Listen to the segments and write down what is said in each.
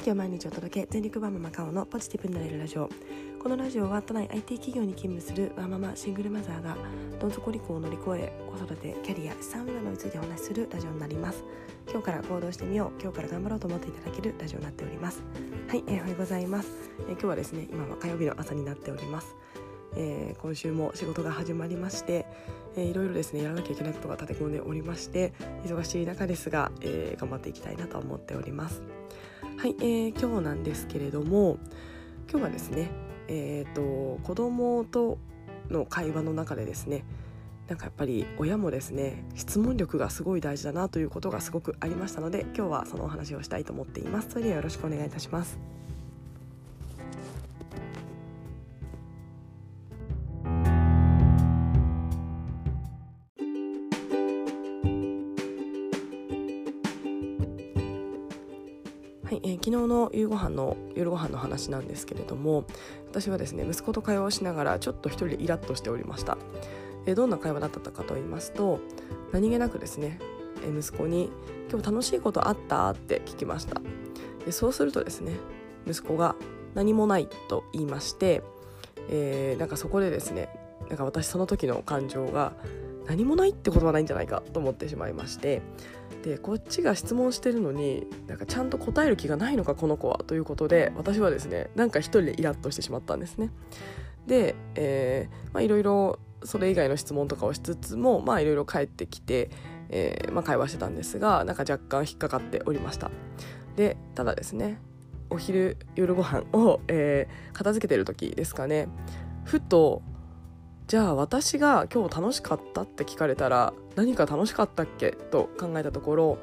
気を毎日お届け全力ワーママカオのポジティブになれるラジオ。このラジオは都内 IT 企業に勤務するワーママシングルマザーがどん底離婚を乗り越え子育てキャリア資産運用についてお話しするラジオになります。今日から行動してみよう。今日から頑張ろうと思っていただけるラジオになっております。はい、えー、おはようございます、えー、今日はですね今は火曜日の朝になっております。えー、今週も仕事が始まりまして、えー、いろいろですねやらなきゃいけないことが立て込んでおりまして忙しい中ですが、えー、頑張っていきたいなと思っております。はい、えー、今日なんですけれども今日はですねえっ、ー、と子供との会話の中でですねなんかやっぱり親もですね質問力がすごい大事だなということがすごくありましたので今日はそのお話をしたいと思っています。それではよろしくお願いいたします。えー、昨日の夕ご飯の夜ご飯の話なんですけれども私はですね息子と会話をしながらちょっと一人でイラッとしておりました、えー、どんな会話だったかと言いますと何気なくですね、えー、息子に「今日楽しいことあった?」って聞きましたでそうするとですね息子が「何もない」と言いまして、えー、なんかそこでですねなんか私その時の感情が何もないってことはないんじゃないかと思ってしまいましてでこっちが質問してるのになんかちゃんと答える気がないのかこの子はということで私はですねなんか一人でイラッとしてしまったんですね。で、え、まあいろいろそれ以外の質問とかをしつつもまあいろいろ帰ってきて、えーまあ、会話してたんですがなんか若干引っかかっておりました。でただですねお昼夜ご飯を、えー、片付けてる時ですかねふとじゃあ私が今日楽しかったって聞かれたら何か楽しかったっけ？と考えたところ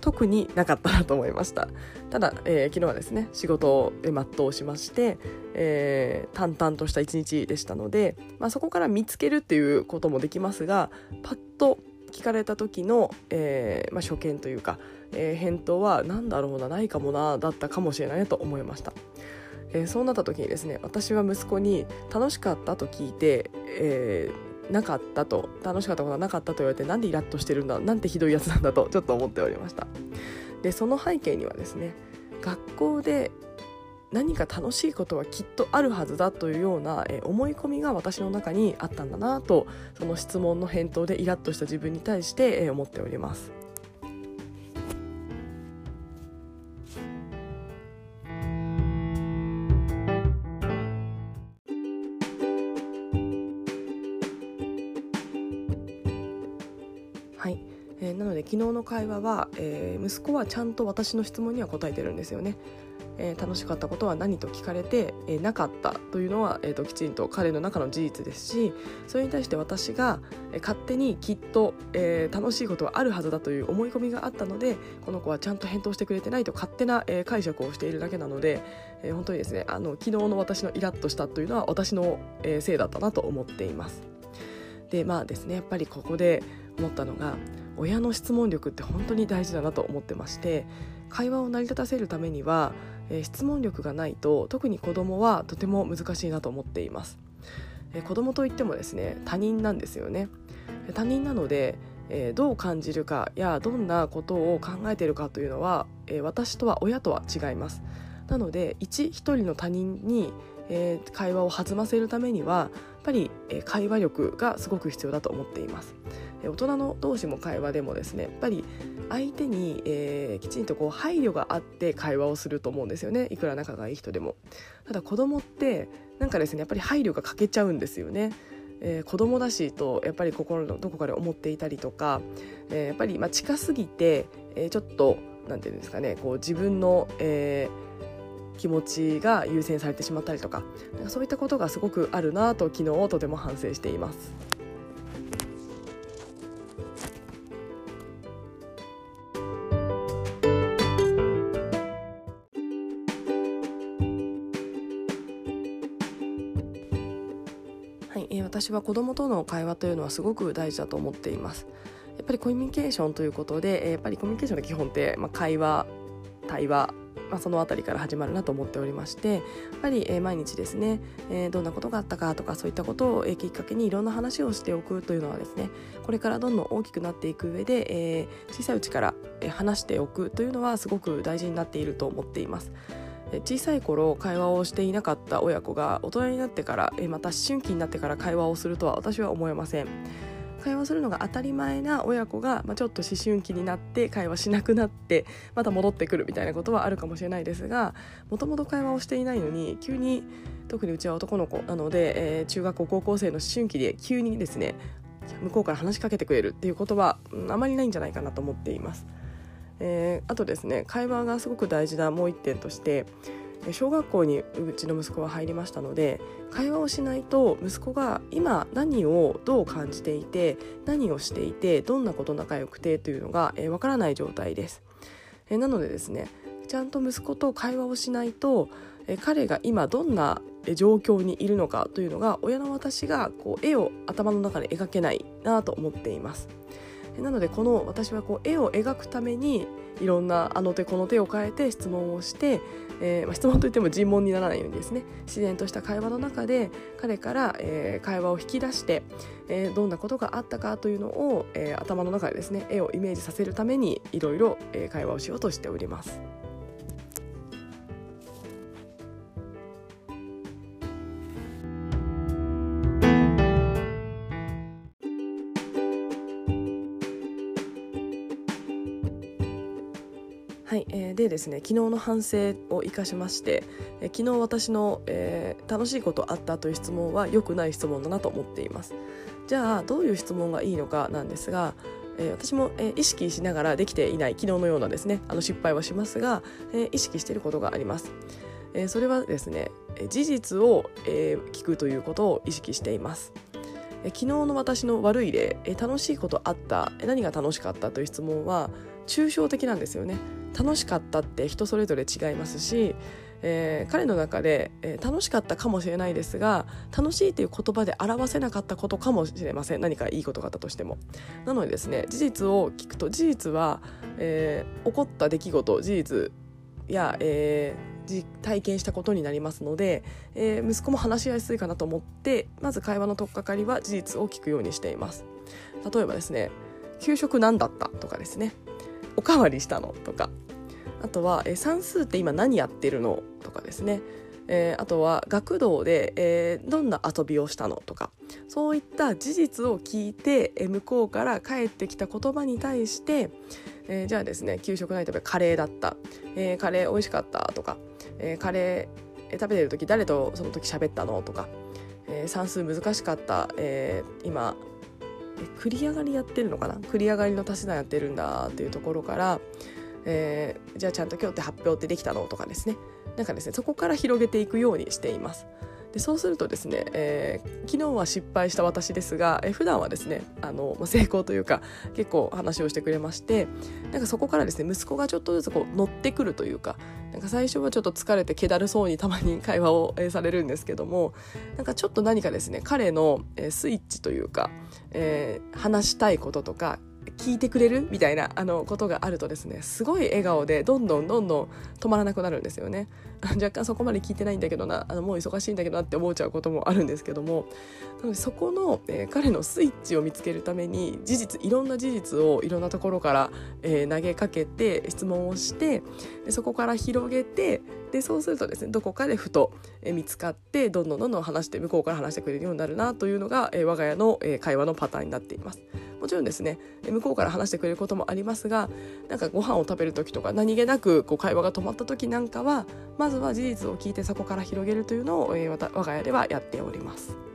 特になかったなと思いました。ただ、えー、昨日はですね仕事を全うしまして、えー、淡々とした一日でしたので、まあ、そこから見つけるっていうこともできますがパッと聞かれた時の、えーまあ、初見というか、えー、返答は何だろうなないかもなだったかもしれないと思いました。えー、そうなった時にですね私は息子に「楽しかった?」と聞いて、えー、なかったと楽しかったことはなかったと言われてなんでイラッとしてるんだなんてひどいやつなんだとちょっと思っておりましたでその背景にはですね学校で何か楽しいことはきっとあるはずだというような、えー、思い込みが私の中にあったんだなとその質問の返答でイラッとした自分に対して、えー、思っております会話は、えー、息子はちゃんと私の質問には答えてるんですよね。えー、楽しかったことは何と聞かれて、えー、なかったというのは、えーと、きちんと彼の中の事実ですしそれに対して私が、えー、勝手にきっと、えー、楽しいことはあるはずだという思い込みがあったのでこの子はちゃんと返答してくれてないと勝手な、えー、解釈をしているだけなので、えー、本当にですねあの昨日の私のイラッとしたというのは私の、えー、せいだったなと思っています。でまあですねやっぱりここで思ったのが親の質問力って本当に大事だなと思ってまして会話を成り立たせるためには、えー、質問力がないと特に子供はとても難しいなと思っています、えー、子供といってもですね他人なんですよね。他人なので、えー、どう感じるかやどんなことを考えているかというのは、えー、私とは親とは違います。なので一一人の他人に、えー、会話を弾ませるためにはやっぱり、えー、会話力がすごく必要だと思っています。大人の同士も会話でもですねやっぱり相手に、えー、きちんとこう配慮があって会話をすると思うんですよね。いくら仲がいい人でも。ただ子供ってなんかですねやっぱり配慮が欠けちゃうんですよね。えー、子供だしとやっぱり心のどこかで思っていたりとか、えー、やっぱりまあ近すぎて、えー、ちょっとなんていうんですかねこう自分の、えー、気持ちが優先されてしまったりとかなんかそういったことがすごくあるなと昨日とても反省しています。私は子供との会話というのはすごく大事だと思っていますやっぱりコミュニケーションということでやっぱりコミュニケーションの基本って、まあ、会話対話まあ、その辺りから始まるなと思っておりましてやっぱり、えー、毎日ですね、えー、どんなことがあったかとかそういったことを、えー、きっかけにいろんな話をしておくというのはですねこれからどんどん大きくなっていく上で、えー、小さいうちから、え、話しておくというのはすごく大事になっていると思っています。小さい頃会話をしていなかった親子が大人になってからまた思春期になってから会話をするとは私は思えません会話するのが当たり前な親子が、まあ、ちょっと思春期になって会話しなくなってまた戻ってくるみたいなことはあるかもしれないですがもともと会話をしていないのに急に特にうちは男の子なので、えー、中学校高校生の思春期で急にですね向こうから話しかけてくれるっていうことは、あまりないんじゃないかなと思っています。えー、あとですね会話がすごく大事なもう一点として小学校にうちの息子は入りましたので会話をしないと息子が今何をどう感じていて何をしていてどんなこと仲良くてというのがわ、えー、からない状態です、えー、なのでですねちゃんと息子と会話をしないと、えー、彼が今どんな状況にいるのかというのが親の私がこう絵を頭の中で描けないなと思っています。なのでこの私はこう絵を描くためにいろんなあの手この手を変えて質問をして、えー、まあ、質問といっても尋問にならないようにですね自然とした会話の中で彼から、えー、会話を引き出して、えー、どんなことがあったかというのを、え頭の中でですね絵をイメージさせるためにいろいろ会話をしようとしております。ですね昨日の反省を生かしまして、えー、昨日私の、えー、楽しいことあったという質問は良くない質問だなと思っています。じゃあどういう質問がいいのかなんですが、えー、私も、えー、意識しながらできていない昨日のようなですねあの失敗はしますが、えー、意識していることがあります、えー、それはですね事実を、えー、聞くということを意識しています。昨日の私の悪い例え楽しいことあった何が楽しかったという質問は抽象的なんですよね。楽しかったって人それぞれ違いますし、えー、彼の中で、えー、楽しかったかもしれないですが楽しいという言葉で表せなかったことかもしれません。何かいいことがあったとしても。なのでですね事実を聞くと事実は、えー、起こった出来事事実や、え、体験したことになりますので、え、息子も話しやすいかなと思ってまず会話の取っかかりは事実を聞くようにしています。例えばですね給食何だったとかですね。おかわりしたのとか。あとは、え算数って今何やってるのとかですね、えー、あとは学童で、えー、どんな遊びをしたのとか。そういった事実を聞いて、えー、向こうから返ってきた言葉に対して、えー、じゃあですね給食ないとカレーだった、えー、カレー美味しかったとか、えー、カレー食べてる時誰とその時喋ったのとか、えー、算数難しかった、えー、今繰り上がりやってるのかな？繰り上がりの足し算やってるんだっていうところから、えー、じゃあちゃんと今日って発表ってできたの？とかですね。なんかですねそこから広げていくようにしています。でそうするとですね、えー、昨日は失敗した私ですが、えー、普段はですねあの、まあ、成功というか結構話をしてくれましてなんかそこからですね息子がちょっとずつこう乗ってくるというかなんか最初はちょっと疲れて気だるそうにたまに 会話を、えー、されるんですけどもなんかちょっと何かですね彼の、えー、スイッチというか、えー、話したいこととか聞いてくれる？みたいなあのことがあるとですねすごい笑顔でどんどんどんどん止まらなくなるんですよね。若干そこまで聞いてないんだけどなあのもう忙しいんだけどなって思っちゃうこともあるんですけども。なのでそこの、えー、彼のスイッチを見つけるために事実いろんな事実をいろんなところから、えー、投げかけて質問をしてでそこから広げてでそうするとですねどこかでふと、えー、見つかってどんどんどんどん話して向こうから話してくれるようになるなというのが、えー、我が家の、えー、会話のパターンになっています。もちろんですね向こうから話してくれることもありますがなんかご飯を食べる時とか何気なくこう会話が止まった時なんかはまずは事実を聞いてそこから広げるというのを、えー、我が家ではやっております。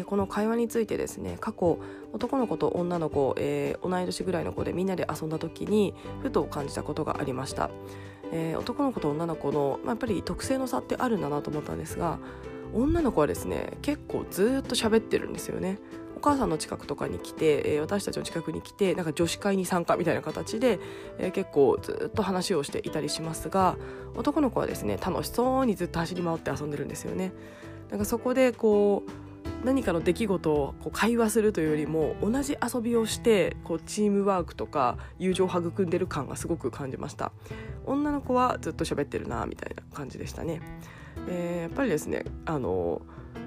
えー、この会話についてですね過去男の子と女の子、えー、同い年ぐらいの子でみんなで遊んだ時にふと感じたことがありました、えー、男の子と女の子の、まあ、やっぱり特性の差ってあるんだなと思ったんですが女の子はですね結構ずっと喋ってるんですよねお母さんの近くとかに来て、えー、私たちの近くに来てなんか女子会に参加みたいな形で、えー、結構ずっと話をしていたりしますが男の子はですね楽しそうにずっと走り回って遊んでるんですよね。なんかそこでこう何かの出来事をこう会話するというよりも同じ遊びをしてこうチームワークとか友情を育んでる感がすごく感じました。女の子はずっと喋ってるなみたいな感じでしたね、えー、やっぱりですねあの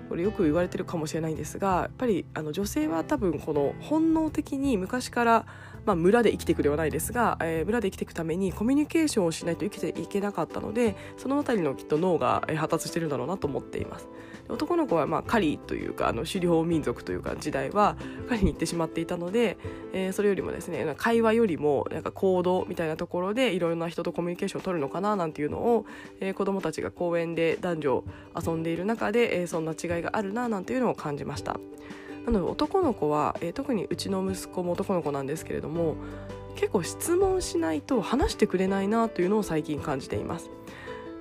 これよく言われてるかもしれないんですがやっぱりあの女性は多分この本能的に昔からまあ、村で生きていくではないですが、えー、村で生きていくためにコミュニケーションをしないと生きていけなかったのでその辺りのきっと脳が発達してるんだろうなと思っています。男の子はまあ狩りというかあの狩猟民族というか時代は狩りに行ってしまっていたので、えー、それよりもですね会話よりもなんか行動みたいなところでいろいろな人とコミュニケーションを取るのかななんていうのを、えー、子どもたちが公園で男女遊んでいる中で、えー、そんな違いがあるななんていうのを感じました。なので男の子は、えー、特にうちの息子も男の子なんですけれども結構質問しないと話してくれないなというのを最近感じています、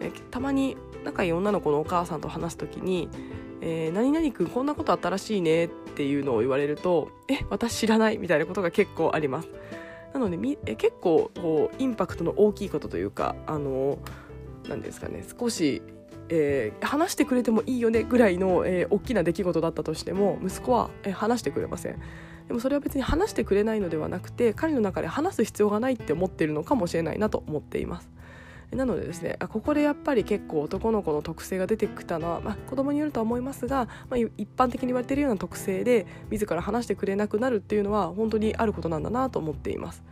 えー、たまに仲いい女の子のお母さんと話す時に「えー、何々君こんなことあったらしいね」っていうのを言われると「え私知らない」みたいなことが結構あります。なので結構インパクトの大きいことというかあの何ですかね少しえー、話してくれてもいいよねぐらいの、えー、大きな出来事だったとしても息子は、えー、話してくれませんでもそれは別に話してくれないのではなくて彼の中で話す必要がないって思っているのかもしれないなと思っていますなのでですねここでやっぱり結構男の子の特性が出てきたのは、まあ、子供によるとは思いますが、まあ、一般的に言われているような特性で自ら話してくれなくなるっていうのは本当にあることなんだなと思っています。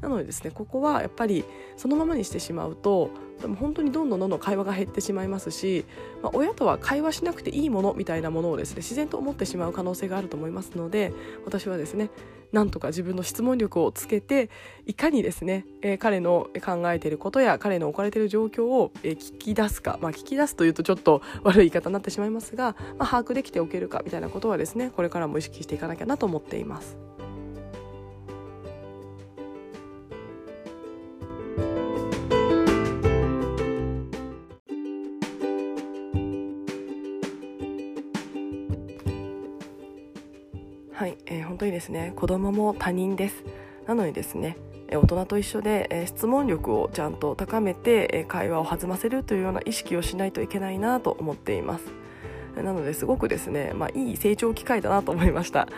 なのでですねここはやっぱりそのままにしてしまうとでも本当にどんどんどんどん会話が減ってしまいますし、まあ、親とは会話しなくていいものみたいなものをですね自然と思ってしまう可能性があると思いますので私はですねなんとか自分の質問力をつけていかにですね、えー、彼の考えていることや彼の置かれている状況を、えー、聞き出すか、まあ、聞き出すというとちょっと悪い言い方になってしまいますが、まあ、把握できておけるかみたいなことはですねこれからも意識していかなきゃなと思っています。ですね。子供も他人です。なのにですね大人と一緒で質問力をちゃんと高めて会話を弾ませるというような意識をしないといけないなと思っています。なのですごくですね、まあ、いい成長機会だなと思いました、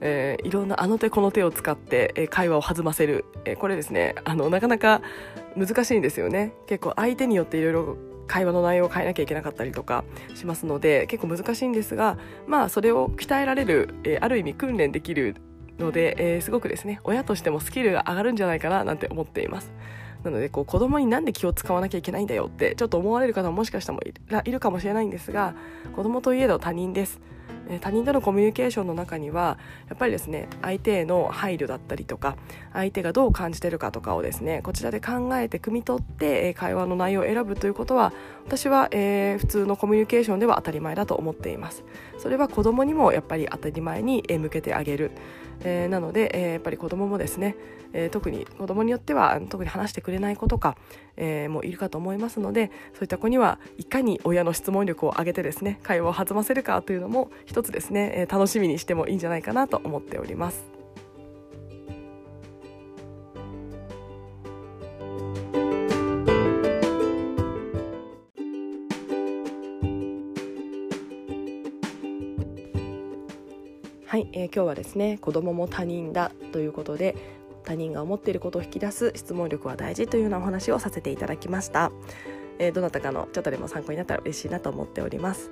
えー、いろんなあの手この手を使って会話を弾ませる、えー、これですねあのなかなか難しいんですよね。結構相手によっていろいろ会話の内容を変えなきゃいけなかったりとかしますので結構難しいんですがまあそれを鍛えられる、えー、ある意味訓練できるので、えー、すごくですね親としてもスキルが上がるんじゃないかななんて思っています。なのでこう子供になんで気を使わなきゃいけないんだよってちょっと思われる方ももしかしたらいるかもしれないんですが子供といえど他人です。他人とのコミュニケーションの中にはやっぱりですね相手への配慮だったりとか相手がどう感じてるかとかをですねこちらで考えて汲み取って会話の内容を選ぶということは私は、えー、普通のコミュニケーションでは当たり前だと思っていますそれは子供にもやっぱり当たり前に向けてあげるえー、なので、えー、やっぱり子どももですね、えー、特に子どもによっては特に話してくれない子とか、えー、もいるかと思いますのでそういった子にはいかに親の質問力を上げてですね会話を弾ませるかというのも一つですね、え、楽しみにしてもいいんじゃないかなと思っております。今日はですね子供も他人だということで他人が思っていることを引き出す質問力は大事というようなお話をさせていただきました、えー、どなたかのちょっとでも参考になったら嬉しいなと思っております。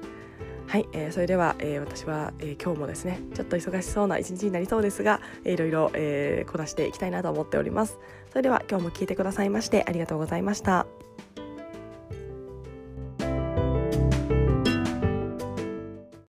はい、えー、それでは、えー、私は、えー、今日もですねちょっと忙しそうな一日になりそうですが、えー、いろいろ、えー、こなしていきたいなと思っております。それでは今日も聞いてくださいましてありがとうございました。